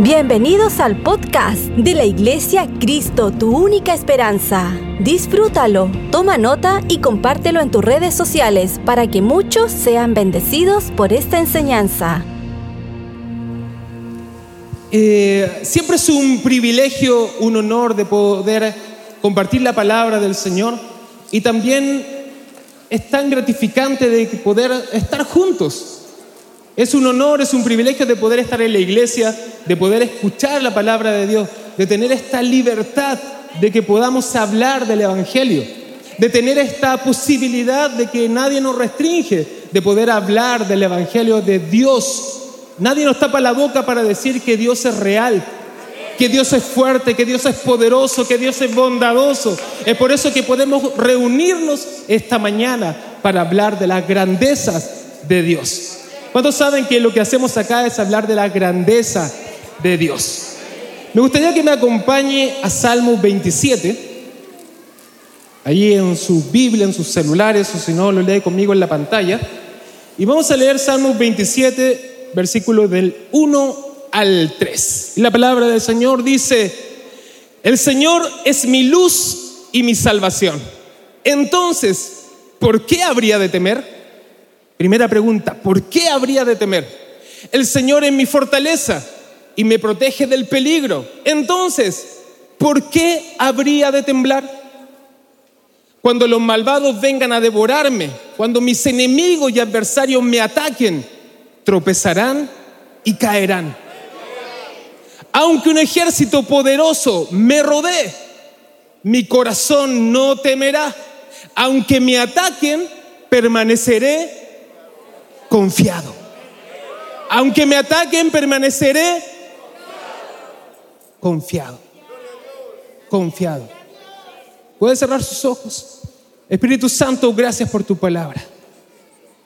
Bienvenidos al podcast de la Iglesia Cristo, tu única esperanza. Disfrútalo, toma nota y compártelo en tus redes sociales para que muchos sean bendecidos por esta enseñanza. Eh, siempre es un privilegio, un honor de poder compartir la palabra del Señor y también es tan gratificante de poder estar juntos. Es un honor, es un privilegio de poder estar en la iglesia, de poder escuchar la palabra de Dios, de tener esta libertad de que podamos hablar del Evangelio, de tener esta posibilidad de que nadie nos restringe, de poder hablar del Evangelio de Dios. Nadie nos tapa la boca para decir que Dios es real, que Dios es fuerte, que Dios es poderoso, que Dios es bondadoso. Es por eso que podemos reunirnos esta mañana para hablar de las grandezas de Dios. ¿Cuántos saben que lo que hacemos acá es hablar de la grandeza de Dios? Me gustaría que me acompañe a Salmo 27, allí en su Biblia, en sus celulares, o si no, lo lee conmigo en la pantalla. Y vamos a leer Salmo 27, versículos del 1 al 3. Y la palabra del Señor dice, el Señor es mi luz y mi salvación. Entonces, ¿por qué habría de temer? Primera pregunta, ¿por qué habría de temer? El Señor es mi fortaleza y me protege del peligro. Entonces, ¿por qué habría de temblar? Cuando los malvados vengan a devorarme, cuando mis enemigos y adversarios me ataquen, tropezarán y caerán. Aunque un ejército poderoso me rodee, mi corazón no temerá. Aunque me ataquen, permaneceré confiado. Aunque me ataquen, permaneceré confiado. Confiado. Puede cerrar sus ojos. Espíritu Santo, gracias por tu palabra.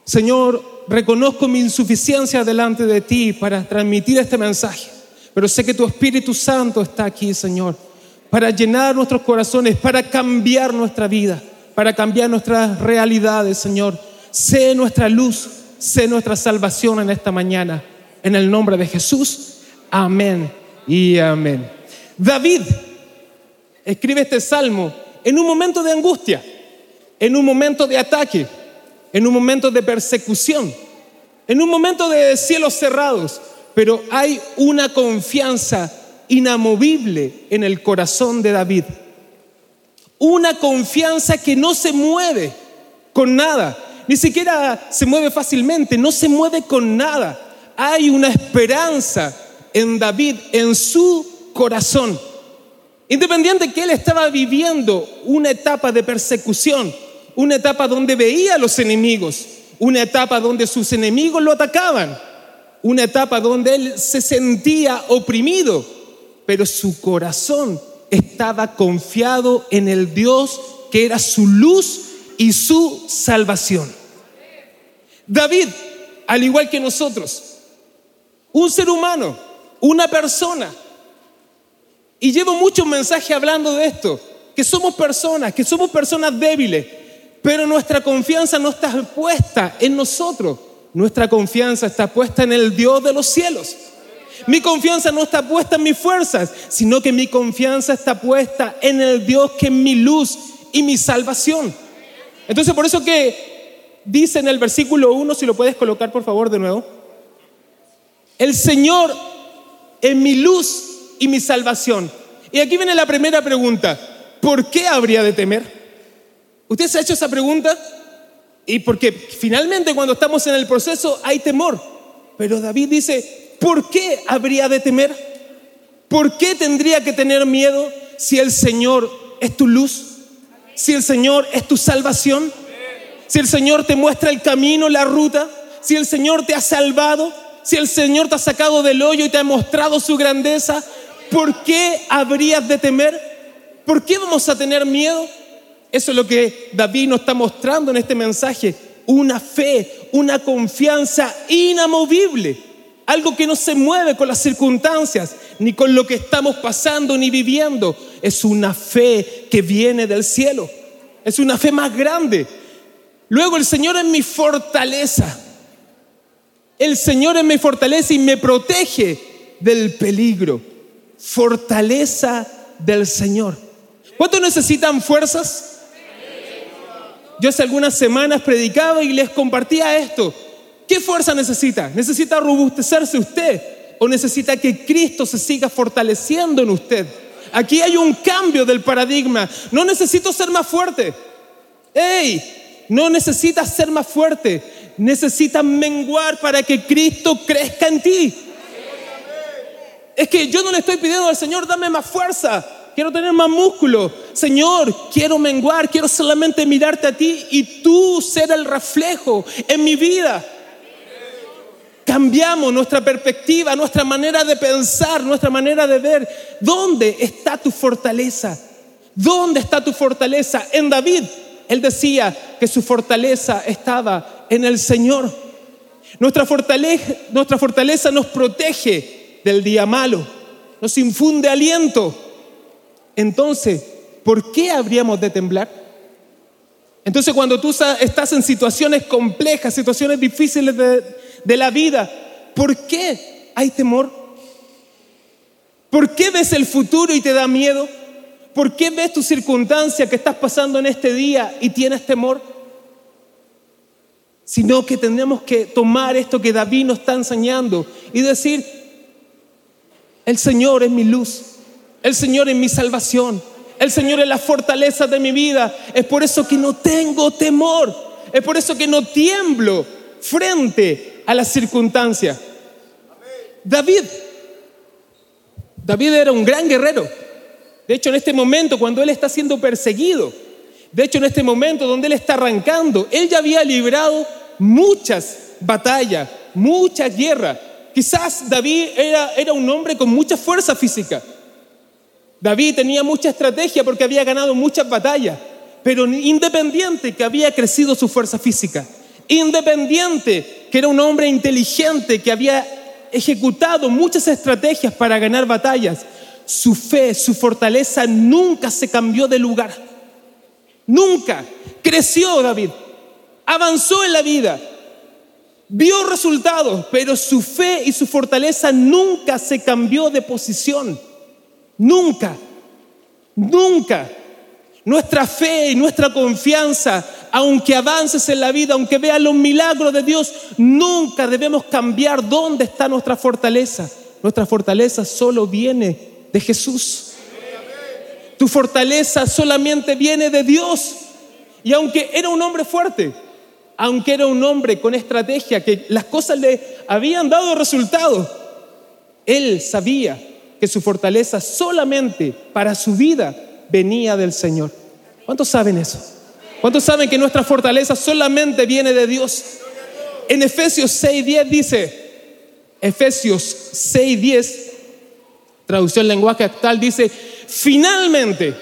Señor, reconozco mi insuficiencia delante de ti para transmitir este mensaje, pero sé que tu Espíritu Santo está aquí, Señor, para llenar nuestros corazones, para cambiar nuestra vida, para cambiar nuestras realidades, Señor. Sé nuestra luz, sé nuestra salvación en esta mañana. En el nombre de Jesús, amén y amén. David escribe este salmo en un momento de angustia, en un momento de ataque, en un momento de persecución, en un momento de cielos cerrados, pero hay una confianza inamovible en el corazón de David. Una confianza que no se mueve con nada, ni siquiera se mueve fácilmente, no se mueve con nada. Hay una esperanza en David, en su corazón. Independiente que él estaba viviendo una etapa de persecución, una etapa donde veía a los enemigos, una etapa donde sus enemigos lo atacaban, una etapa donde él se sentía oprimido, pero su corazón estaba confiado en el Dios que era su luz y su salvación. David, al igual que nosotros, un ser humano, una persona, y llevo muchos mensajes hablando de esto, que somos personas, que somos personas débiles, pero nuestra confianza no está puesta en nosotros, nuestra confianza está puesta en el Dios de los cielos. Mi confianza no está puesta en mis fuerzas, sino que mi confianza está puesta en el Dios que es mi luz y mi salvación. Entonces por eso que dice en el versículo 1, si lo puedes colocar por favor de nuevo, el Señor es mi luz y mi salvación. Y aquí viene la primera pregunta, ¿por qué habría de temer? ¿Usted se ha hecho esa pregunta? Y porque finalmente cuando estamos en el proceso hay temor. Pero David dice, ¿por qué habría de temer? ¿Por qué tendría que tener miedo si el Señor es tu luz? Si el Señor es tu salvación, si el Señor te muestra el camino, la ruta, si el Señor te ha salvado, si el Señor te ha sacado del hoyo y te ha mostrado su grandeza, ¿por qué habrías de temer? ¿Por qué vamos a tener miedo? Eso es lo que David nos está mostrando en este mensaje. Una fe, una confianza inamovible. Algo que no se mueve con las circunstancias, ni con lo que estamos pasando ni viviendo. Es una fe que viene del cielo. Es una fe más grande. Luego el Señor es mi fortaleza. El Señor es mi fortaleza y me protege del peligro. Fortaleza del Señor. ¿Cuántos necesitan fuerzas? Yo hace algunas semanas predicaba y les compartía esto. ¿Qué fuerza necesita? ¿Necesita robustecerse usted o necesita que Cristo se siga fortaleciendo en usted? Aquí hay un cambio del paradigma. No necesito ser más fuerte. ¡Ey! No necesitas ser más fuerte. Necesitas menguar para que Cristo crezca en ti. Es que yo no le estoy pidiendo al Señor, dame más fuerza. Quiero tener más músculo. Señor, quiero menguar, quiero solamente mirarte a ti y tú ser el reflejo en mi vida. Cambiamos nuestra perspectiva, nuestra manera de pensar, nuestra manera de ver. ¿Dónde está tu fortaleza? ¿Dónde está tu fortaleza? En David, él decía que su fortaleza estaba en el Señor. Nuestra fortaleza, nuestra fortaleza nos protege del día malo, nos infunde aliento. Entonces, ¿por qué habríamos de temblar? Entonces, cuando tú estás en situaciones complejas, situaciones difíciles de, de la vida, ¿por qué hay temor? ¿Por qué ves el futuro y te da miedo? ¿Por qué ves tu circunstancia que estás pasando en este día y tienes temor? Sino que tenemos que tomar esto que David nos está enseñando y decir, el Señor es mi luz, el Señor es mi salvación, el Señor es la fortaleza de mi vida. Es por eso que no tengo temor, es por eso que no tiemblo frente a las circunstancias. David, David era un gran guerrero. De hecho, en este momento, cuando él está siendo perseguido, de hecho, en este momento donde él está arrancando, él ya había librado muchas batallas, muchas guerras. Quizás David era, era un hombre con mucha fuerza física. David tenía mucha estrategia porque había ganado muchas batallas, pero independiente que había crecido su fuerza física, independiente que era un hombre inteligente que había ejecutado muchas estrategias para ganar batallas, su fe, su fortaleza nunca se cambió de lugar. Nunca. Creció David, avanzó en la vida, vio resultados, pero su fe y su fortaleza nunca se cambió de posición. Nunca. Nunca. Nuestra fe y nuestra confianza, aunque avances en la vida, aunque veas los milagros de Dios, nunca debemos cambiar dónde está nuestra fortaleza. Nuestra fortaleza solo viene de Jesús. Tu fortaleza solamente viene de Dios. Y aunque era un hombre fuerte, aunque era un hombre con estrategia, que las cosas le habían dado resultados, él sabía que su fortaleza solamente para su vida venía del Señor. ¿Cuántos saben eso? ¿Cuántos saben que nuestra fortaleza solamente viene de Dios? En Efesios 6:10 dice, Efesios 6:10, traducción lenguaje actual, dice, finalmente,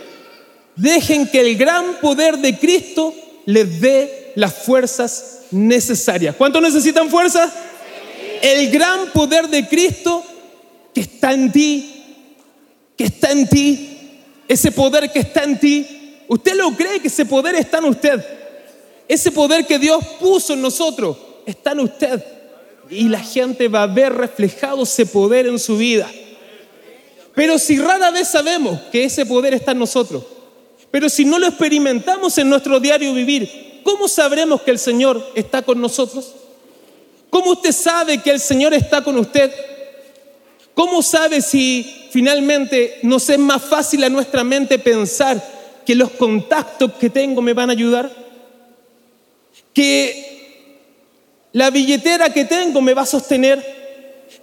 dejen que el gran poder de Cristo les dé las fuerzas necesarias. ¿Cuántos necesitan fuerza? El gran poder de Cristo que está en ti, que está en ti, ese poder que está en ti, ¿usted lo cree que ese poder está en usted? Ese poder que Dios puso en nosotros está en usted. Y la gente va a ver reflejado ese poder en su vida. Pero si rara vez sabemos que ese poder está en nosotros, pero si no lo experimentamos en nuestro diario vivir, ¿cómo sabremos que el Señor está con nosotros? ¿Cómo usted sabe que el Señor está con usted? ¿Cómo sabe si finalmente nos es más fácil a nuestra mente pensar que los contactos que tengo me van a ayudar? Que la billetera que tengo me va a sostener?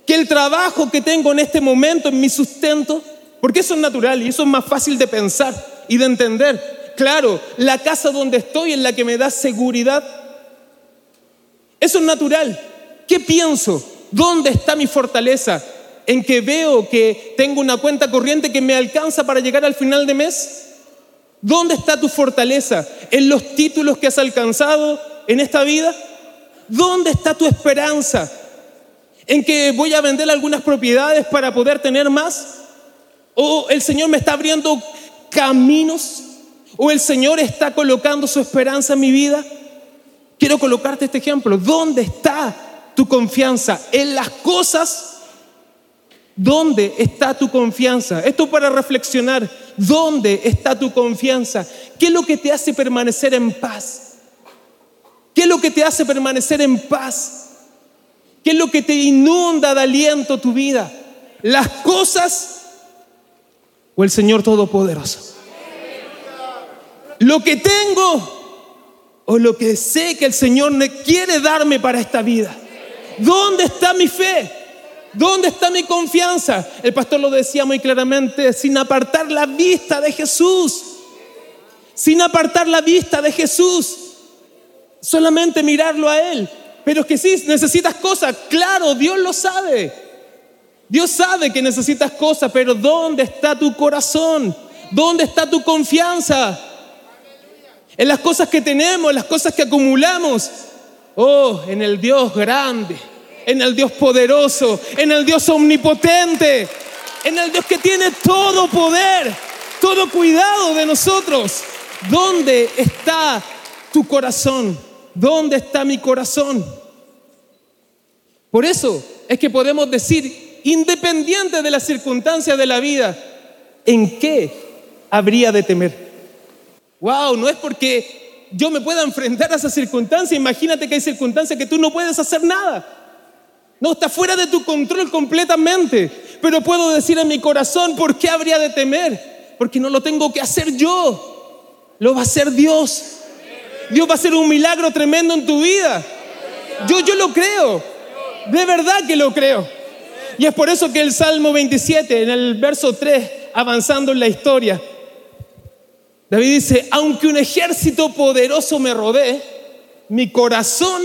que el trabajo que tengo en este momento, en mi sustento, porque eso es natural y eso es más fácil de pensar y de entender. Claro, la casa donde estoy es la que me da seguridad. Eso es natural. ¿Qué pienso? ¿Dónde está mi fortaleza? ¿En que veo que tengo una cuenta corriente que me alcanza para llegar al final de mes? ¿Dónde está tu fortaleza? ¿En los títulos que has alcanzado en esta vida? ¿Dónde está tu esperanza? en que voy a vender algunas propiedades para poder tener más? ¿O el Señor me está abriendo caminos? ¿O el Señor está colocando su esperanza en mi vida? Quiero colocarte este ejemplo. ¿Dónde está tu confianza? ¿En las cosas ¿Dónde está tu confianza? Esto para reflexionar. ¿Dónde está tu confianza? ¿Qué es lo que te hace permanecer en paz? ¿Qué es lo que te hace permanecer en paz? ¿Qué es lo que te inunda de aliento tu vida? ¿Las cosas o el Señor Todopoderoso? ¿Lo que tengo o lo que sé que el Señor quiere darme para esta vida? ¿Dónde está mi fe? ¿Dónde está mi confianza? El pastor lo decía muy claramente, sin apartar la vista de Jesús. Sin apartar la vista de Jesús. Solamente mirarlo a Él. Pero es que sí, necesitas cosas. Claro, Dios lo sabe. Dios sabe que necesitas cosas, pero ¿dónde está tu corazón? ¿Dónde está tu confianza? En las cosas que tenemos, en las cosas que acumulamos. Oh, en el Dios grande, en el Dios poderoso, en el Dios omnipotente, en el Dios que tiene todo poder, todo cuidado de nosotros. ¿Dónde está tu corazón? ¿Dónde está mi corazón? Por eso es que podemos decir, independiente de las circunstancias de la vida, ¿en qué habría de temer? Wow, no es porque yo me pueda enfrentar a esa circunstancia. Imagínate que hay circunstancias que tú no puedes hacer nada. No, está fuera de tu control completamente. Pero puedo decir en mi corazón, ¿por qué habría de temer? Porque no lo tengo que hacer yo. Lo va a hacer Dios. Dios va a hacer un milagro tremendo en tu vida. Yo, yo lo creo. De verdad que lo creo. Y es por eso que el Salmo 27, en el verso 3, avanzando en la historia, David dice, aunque un ejército poderoso me rodee, mi corazón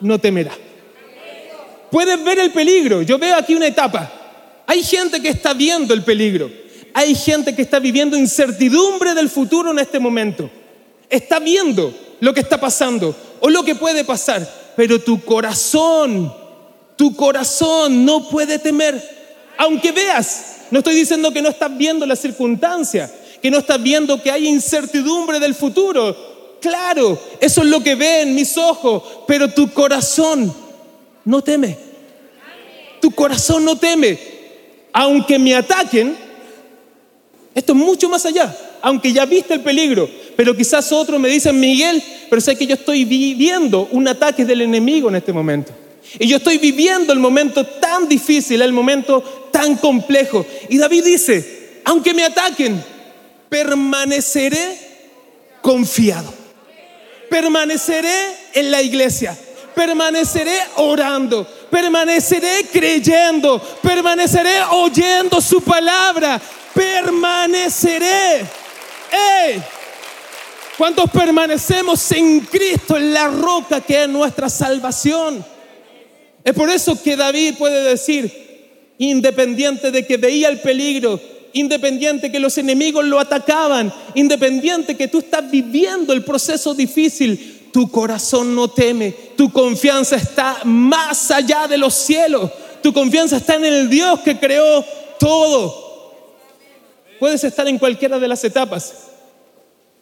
no temerá. Puedes ver el peligro. Yo veo aquí una etapa. Hay gente que está viendo el peligro. Hay gente que está viviendo incertidumbre del futuro en este momento. Está viendo lo que está pasando o lo que puede pasar, pero tu corazón, tu corazón no puede temer. Aunque veas, no estoy diciendo que no estás viendo la circunstancia, que no estás viendo que hay incertidumbre del futuro. Claro, eso es lo que ven mis ojos, pero tu corazón no teme. Tu corazón no teme. Aunque me ataquen, esto es mucho más allá. Aunque ya viste el peligro, pero quizás otros me dicen, Miguel, pero sé que yo estoy viviendo un ataque del enemigo en este momento. Y yo estoy viviendo el momento tan difícil, el momento tan complejo. Y David dice, aunque me ataquen, permaneceré confiado. Permaneceré en la iglesia. Permaneceré orando. Permaneceré creyendo. Permaneceré oyendo su palabra. Permaneceré. ¡Ey! ¿Cuántos permanecemos en Cristo, en la roca que es nuestra salvación? Es por eso que David puede decir, independiente de que veía el peligro, independiente que los enemigos lo atacaban, independiente que tú estás viviendo el proceso difícil, tu corazón no teme, tu confianza está más allá de los cielos, tu confianza está en el Dios que creó todo. Puedes estar en cualquiera de las etapas,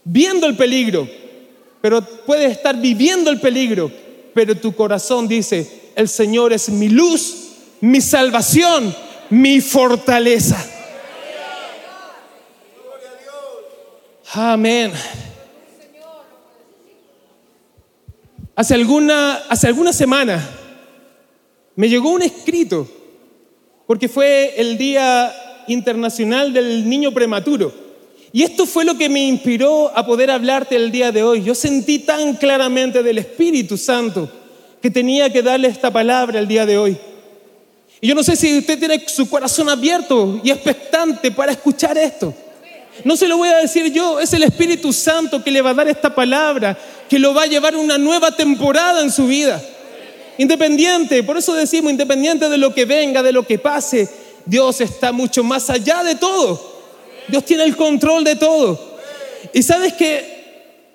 viendo el peligro, pero puedes estar viviendo el peligro, pero tu corazón dice, el Señor es mi luz, mi salvación, mi fortaleza. Amén. Hace alguna, hace alguna semana me llegó un escrito, porque fue el Día Internacional del Niño Prematuro. Y esto fue lo que me inspiró a poder hablarte el día de hoy. Yo sentí tan claramente del Espíritu Santo que tenía que darle esta palabra el día de hoy. Y yo no sé si usted tiene su corazón abierto y expectante para escuchar esto. No se lo voy a decir yo, es el Espíritu Santo que le va a dar esta palabra, que lo va a llevar una nueva temporada en su vida. Independiente, por eso decimos, independiente de lo que venga, de lo que pase, Dios está mucho más allá de todo. Dios tiene el control de todo. Y sabes que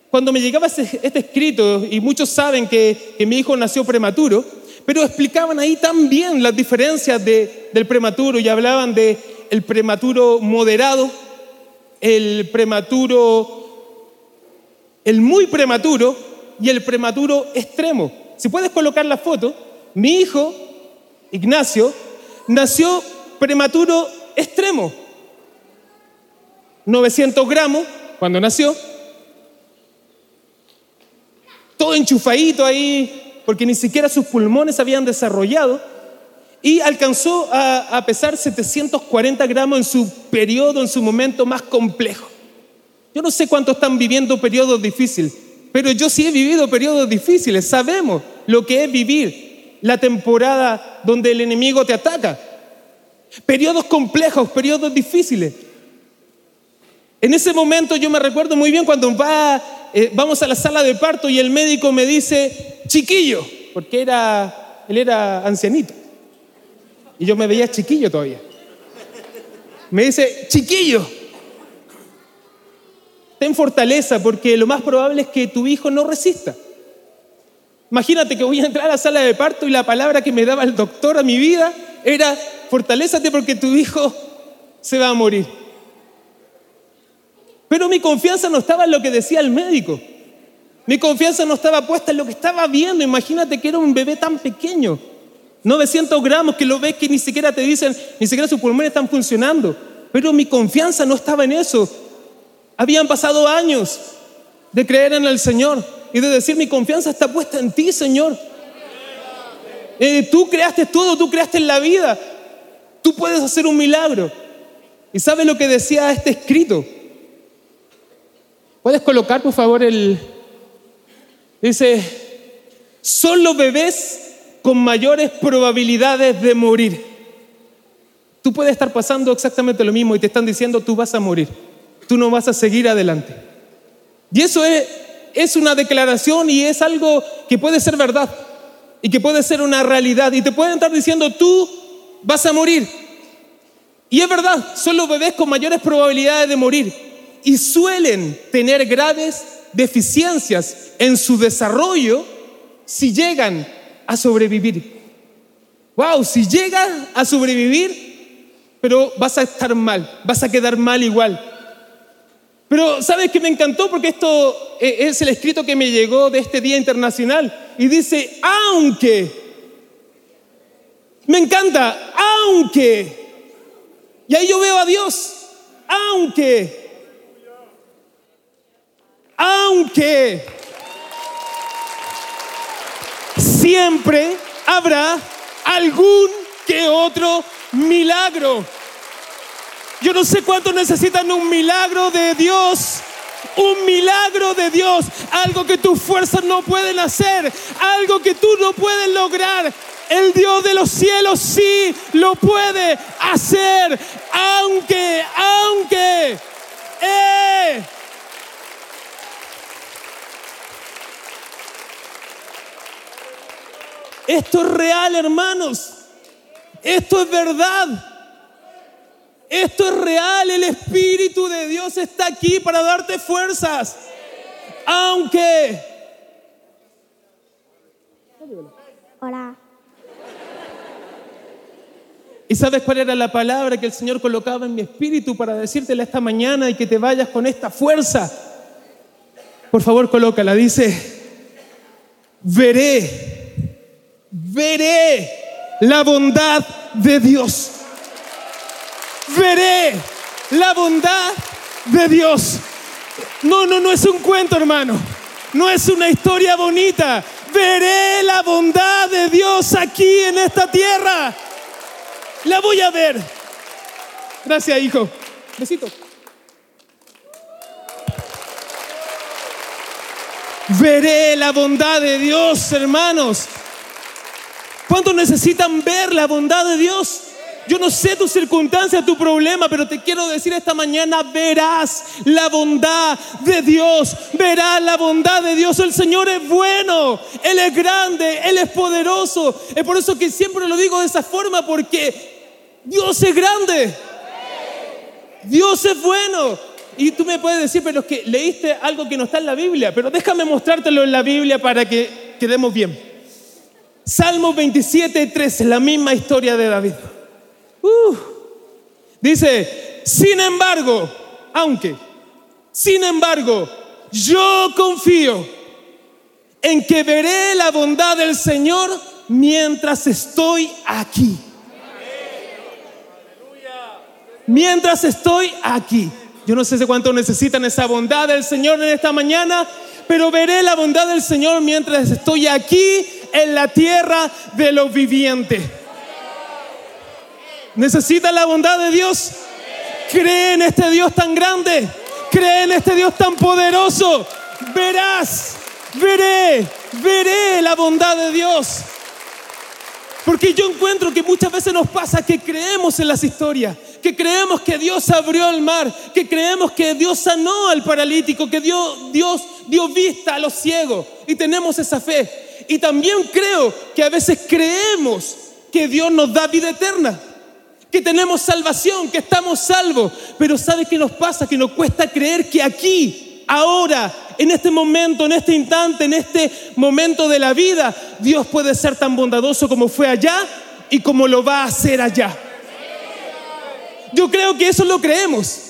cuando me llegaba este, escrito, y muchos saben que, mi hijo nació prematuro, pero explicaban ahí también las diferencias del prematuro y hablaban de el prematuro moderado, el prematuro, el muy prematuro y el prematuro extremo. Si puedes colocar la foto, mi hijo, Ignacio, nació prematuro extremo. 900 gramos cuando nació. Todo enchufadito ahí, porque ni siquiera sus pulmones habían desarrollado. Y alcanzó a, pesar 740 gramos en su periodo, en su momento más complejo. Yo no sé cuántos están viviendo periodos difíciles, pero yo sí he vivido periodos difíciles. Sabemos lo que es vivir la temporada donde el enemigo te ataca. Periodos complejos, periodos difíciles. En ese momento yo me recuerdo muy bien cuando va, eh, vamos a la sala de parto y el médico me dice, chiquillo, porque era, él era ancianito. Y yo me veía chiquillo todavía. Me dice, chiquillo, ten fortaleza porque lo más probable es que tu hijo no resista. Imagínate que voy a entrar a la sala de parto y la palabra que me daba el doctor a mi vida era, fortalézate porque tu hijo se va a morir. Pero mi confianza no estaba en lo que decía el médico. Mi confianza no estaba puesta en lo que estaba viendo. Imagínate que era un bebé tan pequeño. 900 gramos que lo ves que ni siquiera te dicen, ni siquiera sus pulmones están funcionando. Pero mi confianza no estaba en eso. Habían pasado años de creer en el Señor y de decir, mi confianza está puesta en ti, Señor. Eh, tú creaste todo, tú creaste la vida. Tú puedes hacer un milagro. ¿Y sabes lo que decía este escrito? ¿Puedes colocar, por favor, el... Dice, son los bebés con mayores probabilidades de morir. Tú puedes estar pasando exactamente lo mismo y te están diciendo, tú vas a morir, tú no vas a seguir adelante. Y eso es, es una declaración y es algo que puede ser verdad y que puede ser una realidad. Y te pueden estar diciendo, tú vas a morir. Y es verdad, son los bebés con mayores probabilidades de morir y suelen tener graves deficiencias en su desarrollo si llegan a sobrevivir. Wow, si llegas a sobrevivir, pero vas a estar mal, vas a quedar mal igual. Pero sabes que me encantó porque esto eh, es el escrito que me llegó de este Día Internacional y dice, aunque, me encanta, aunque, y ahí yo veo a Dios, aunque, aunque, siempre habrá algún que otro milagro. Yo no sé cuántos necesitan un milagro de Dios. Un milagro de Dios. Algo que tus fuerzas no pueden hacer. Algo que tú no puedes lograr. El Dios de los cielos sí lo puede hacer. Aunque, aunque. Eh, Esto es real, hermanos. Esto es verdad. Esto es real. El Espíritu de Dios está aquí para darte fuerzas. Aunque... Hola. ¿Y sabes cuál era la palabra que el Señor colocaba en mi espíritu para decírtela esta mañana y que te vayas con esta fuerza? Por favor, colócala. Dice, veré veré la bondad de Dios. Veré la bondad de Dios. No, no, no es un cuento, hermano. No es una historia bonita. Veré la bondad de Dios aquí en esta tierra. La voy a ver. Gracias, hijo. Besito. Veré la bondad de Dios, hermanos. ¿Cuántos necesitan ver la bondad de Dios? Yo no sé tu circunstancia, tu problema, pero te quiero decir esta mañana, verás la bondad de Dios, verás la bondad de Dios. El Señor es bueno, Él es grande, Él es poderoso. Es por eso que siempre lo digo de esa forma, porque Dios es grande, Dios es bueno. Y tú me puedes decir, pero es que leíste algo que no está en la Biblia, pero déjame mostrártelo en la Biblia para que quedemos bien. Salmo 27, 13, la misma historia de David. Uh. dice, sin embargo, aunque, sin embargo, yo confío en que veré la bondad del Señor mientras estoy aquí. mientras estoy aquí. Yo no sé cuánto necesitan esa bondad del Señor en esta mañana, pero veré la bondad del Señor mientras estoy aquí en la tierra de los vivientes. ¿Necesita la bondad de Dios? Cree en este Dios tan grande. Cree en este Dios tan poderoso. Verás, veré, veré la bondad de Dios. Porque yo encuentro que muchas veces nos pasa que creemos en las historias, que creemos que Dios abrió el mar, que creemos que Dios sanó al paralítico, que Dios, Dios dio vista a los ciegos y tenemos esa fe. Y también creo que a veces creemos que Dios nos da vida eterna, que tenemos salvación, que estamos salvos. Pero ¿sabe qué nos pasa? Que nos cuesta creer que aquí, ahora, en este momento, en este instante, en este momento de la vida, Dios puede ser tan bondadoso como fue allá y como lo va a hacer allá. Yo creo que eso lo creemos.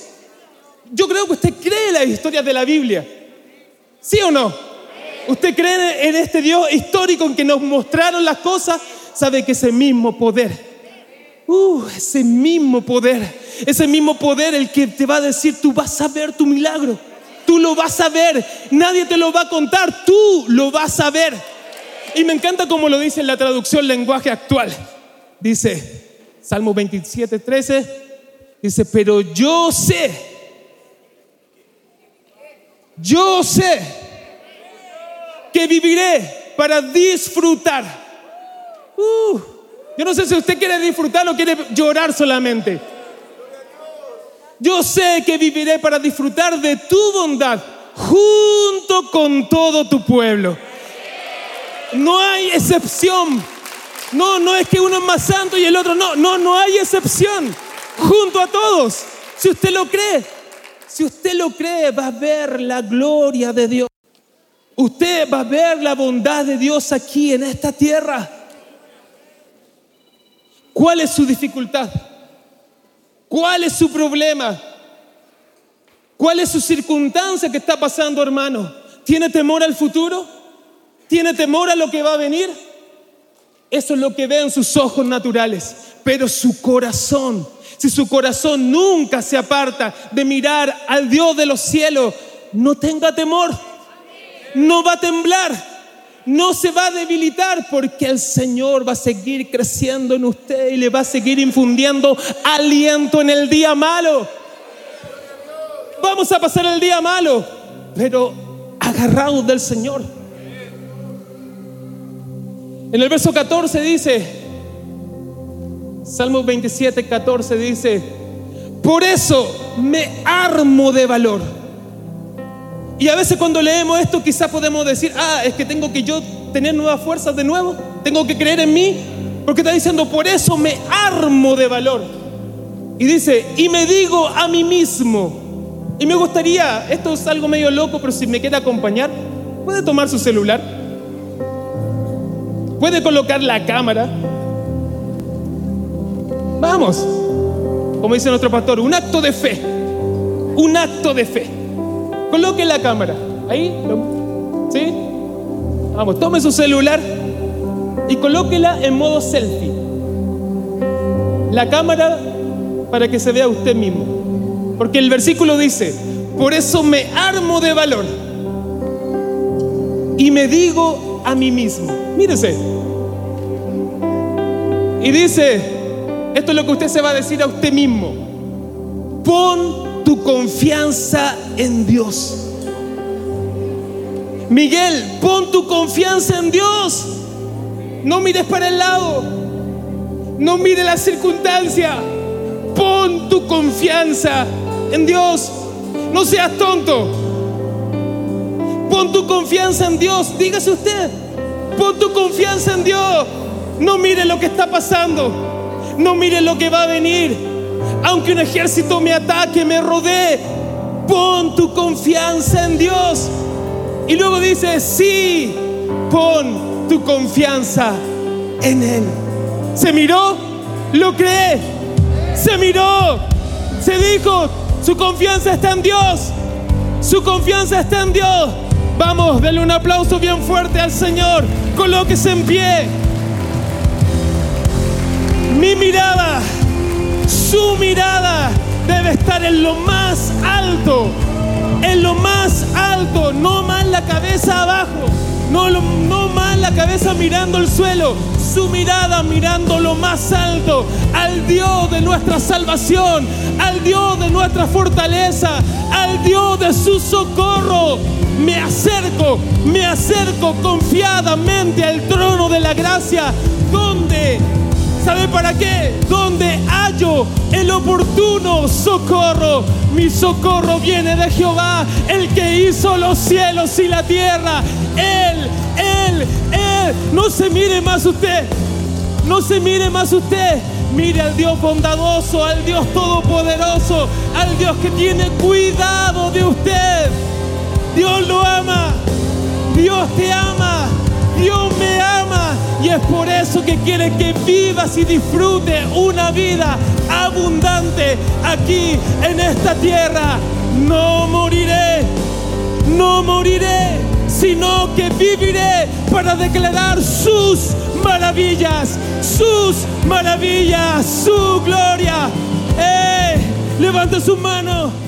Yo creo que usted cree las historias de la Biblia. ¿Sí o no? ¿Usted cree en este Dios histórico en que nos mostraron las cosas? Sabe que ese mismo poder, uh, ese mismo poder, ese mismo poder el que te va a decir, tú vas a ver tu milagro, tú lo vas a ver, nadie te lo va a contar, tú lo vas a ver. Y me encanta como lo dice en la traducción lenguaje actual. Dice, Salmo 27, 13, dice, pero yo sé, yo sé que viviré para disfrutar. Uh, yo no sé si usted quiere disfrutar o quiere llorar solamente. Yo sé que viviré para disfrutar de tu bondad junto con todo tu pueblo. No hay excepción. No, no es que uno es más santo y el otro no. No, no hay excepción. Junto a todos. Si usted lo cree, si usted lo cree, va a ver la gloria de Dios. Usted va a ver la bondad de Dios aquí en esta tierra. ¿Cuál es su dificultad? ¿Cuál es su problema? ¿Cuál es su circunstancia que está pasando, hermano? ¿Tiene temor al futuro? ¿Tiene temor a lo que va a venir? Eso es lo que ve en sus ojos naturales, pero su corazón, si su corazón nunca se aparta de mirar al Dios de los cielos, no tenga temor no va a temblar, no se va a debilitar porque el Señor va a seguir creciendo en usted y le va a seguir infundiendo aliento en el día malo. Vamos a pasar el día malo, pero agarrados del Señor. En el verso 14 dice, Salmo 27, 14 dice, por eso me armo de valor y a veces cuando leemos esto quizás podemos decir, ah, es que tengo que yo tener nuevas fuerzas de nuevo, tengo que creer en mí, porque está diciendo, por eso me armo de valor. Y dice, y me digo a mí mismo, y me gustaría, esto es algo medio loco, pero si me quiere acompañar, puede tomar su celular, puede colocar la cámara. Vamos, como dice nuestro pastor, un acto de fe, un acto de fe. Coloque la cámara. Ahí. ¿Sí? Vamos, tome su celular y colóquela en modo selfie. La cámara para que se vea usted mismo. Porque el versículo dice, por eso me armo de valor y me digo a mí mismo, mírese. Y dice, esto es lo que usted se va a decir a usted mismo. Pon tu confianza en Dios. Miguel, pon tu confianza en Dios. No mires para el lado. No mires la circunstancia. Pon tu confianza en Dios. No seas tonto. Pon tu confianza en Dios. Dígase usted. Pon tu confianza en Dios. No mire lo que está pasando. No mire lo que va a venir aunque un ejército me ataque, me rodee, pon tu confianza en Dios. Y luego dice, sí, pon tu confianza en Él. ¿Se miró? ¿Lo cree? Se miró. Se dijo, su confianza está en Dios. Su confianza está en Dios. Vamos, denle un aplauso bien fuerte al Señor. Colóquese en pie. Mi mirada su mirada debe estar en lo más alto, en lo más alto, no más la cabeza abajo, no, no más la cabeza mirando el suelo, su mirada mirando lo más alto, al Dios de nuestra salvación, al Dios de nuestra fortaleza, al Dios de su socorro. Me acerco, me acerco confiadamente al trono de la gracia, donde ¿Sabe para qué? Donde hallo el oportuno socorro. Mi socorro viene de Jehová, el que hizo los cielos y la tierra. Él, Él, Él. No se mire más usted. No se mire más usted. Mire al Dios bondadoso, al Dios todopoderoso, al Dios que tiene cuidado de usted. Dios lo ama. Dios te ama. Dios me y es por eso que quiere que vivas y disfrutes una vida abundante aquí en esta tierra. No moriré, no moriré, sino que viviré para declarar sus maravillas, sus maravillas, su gloria. ¡Eh! Levante su mano.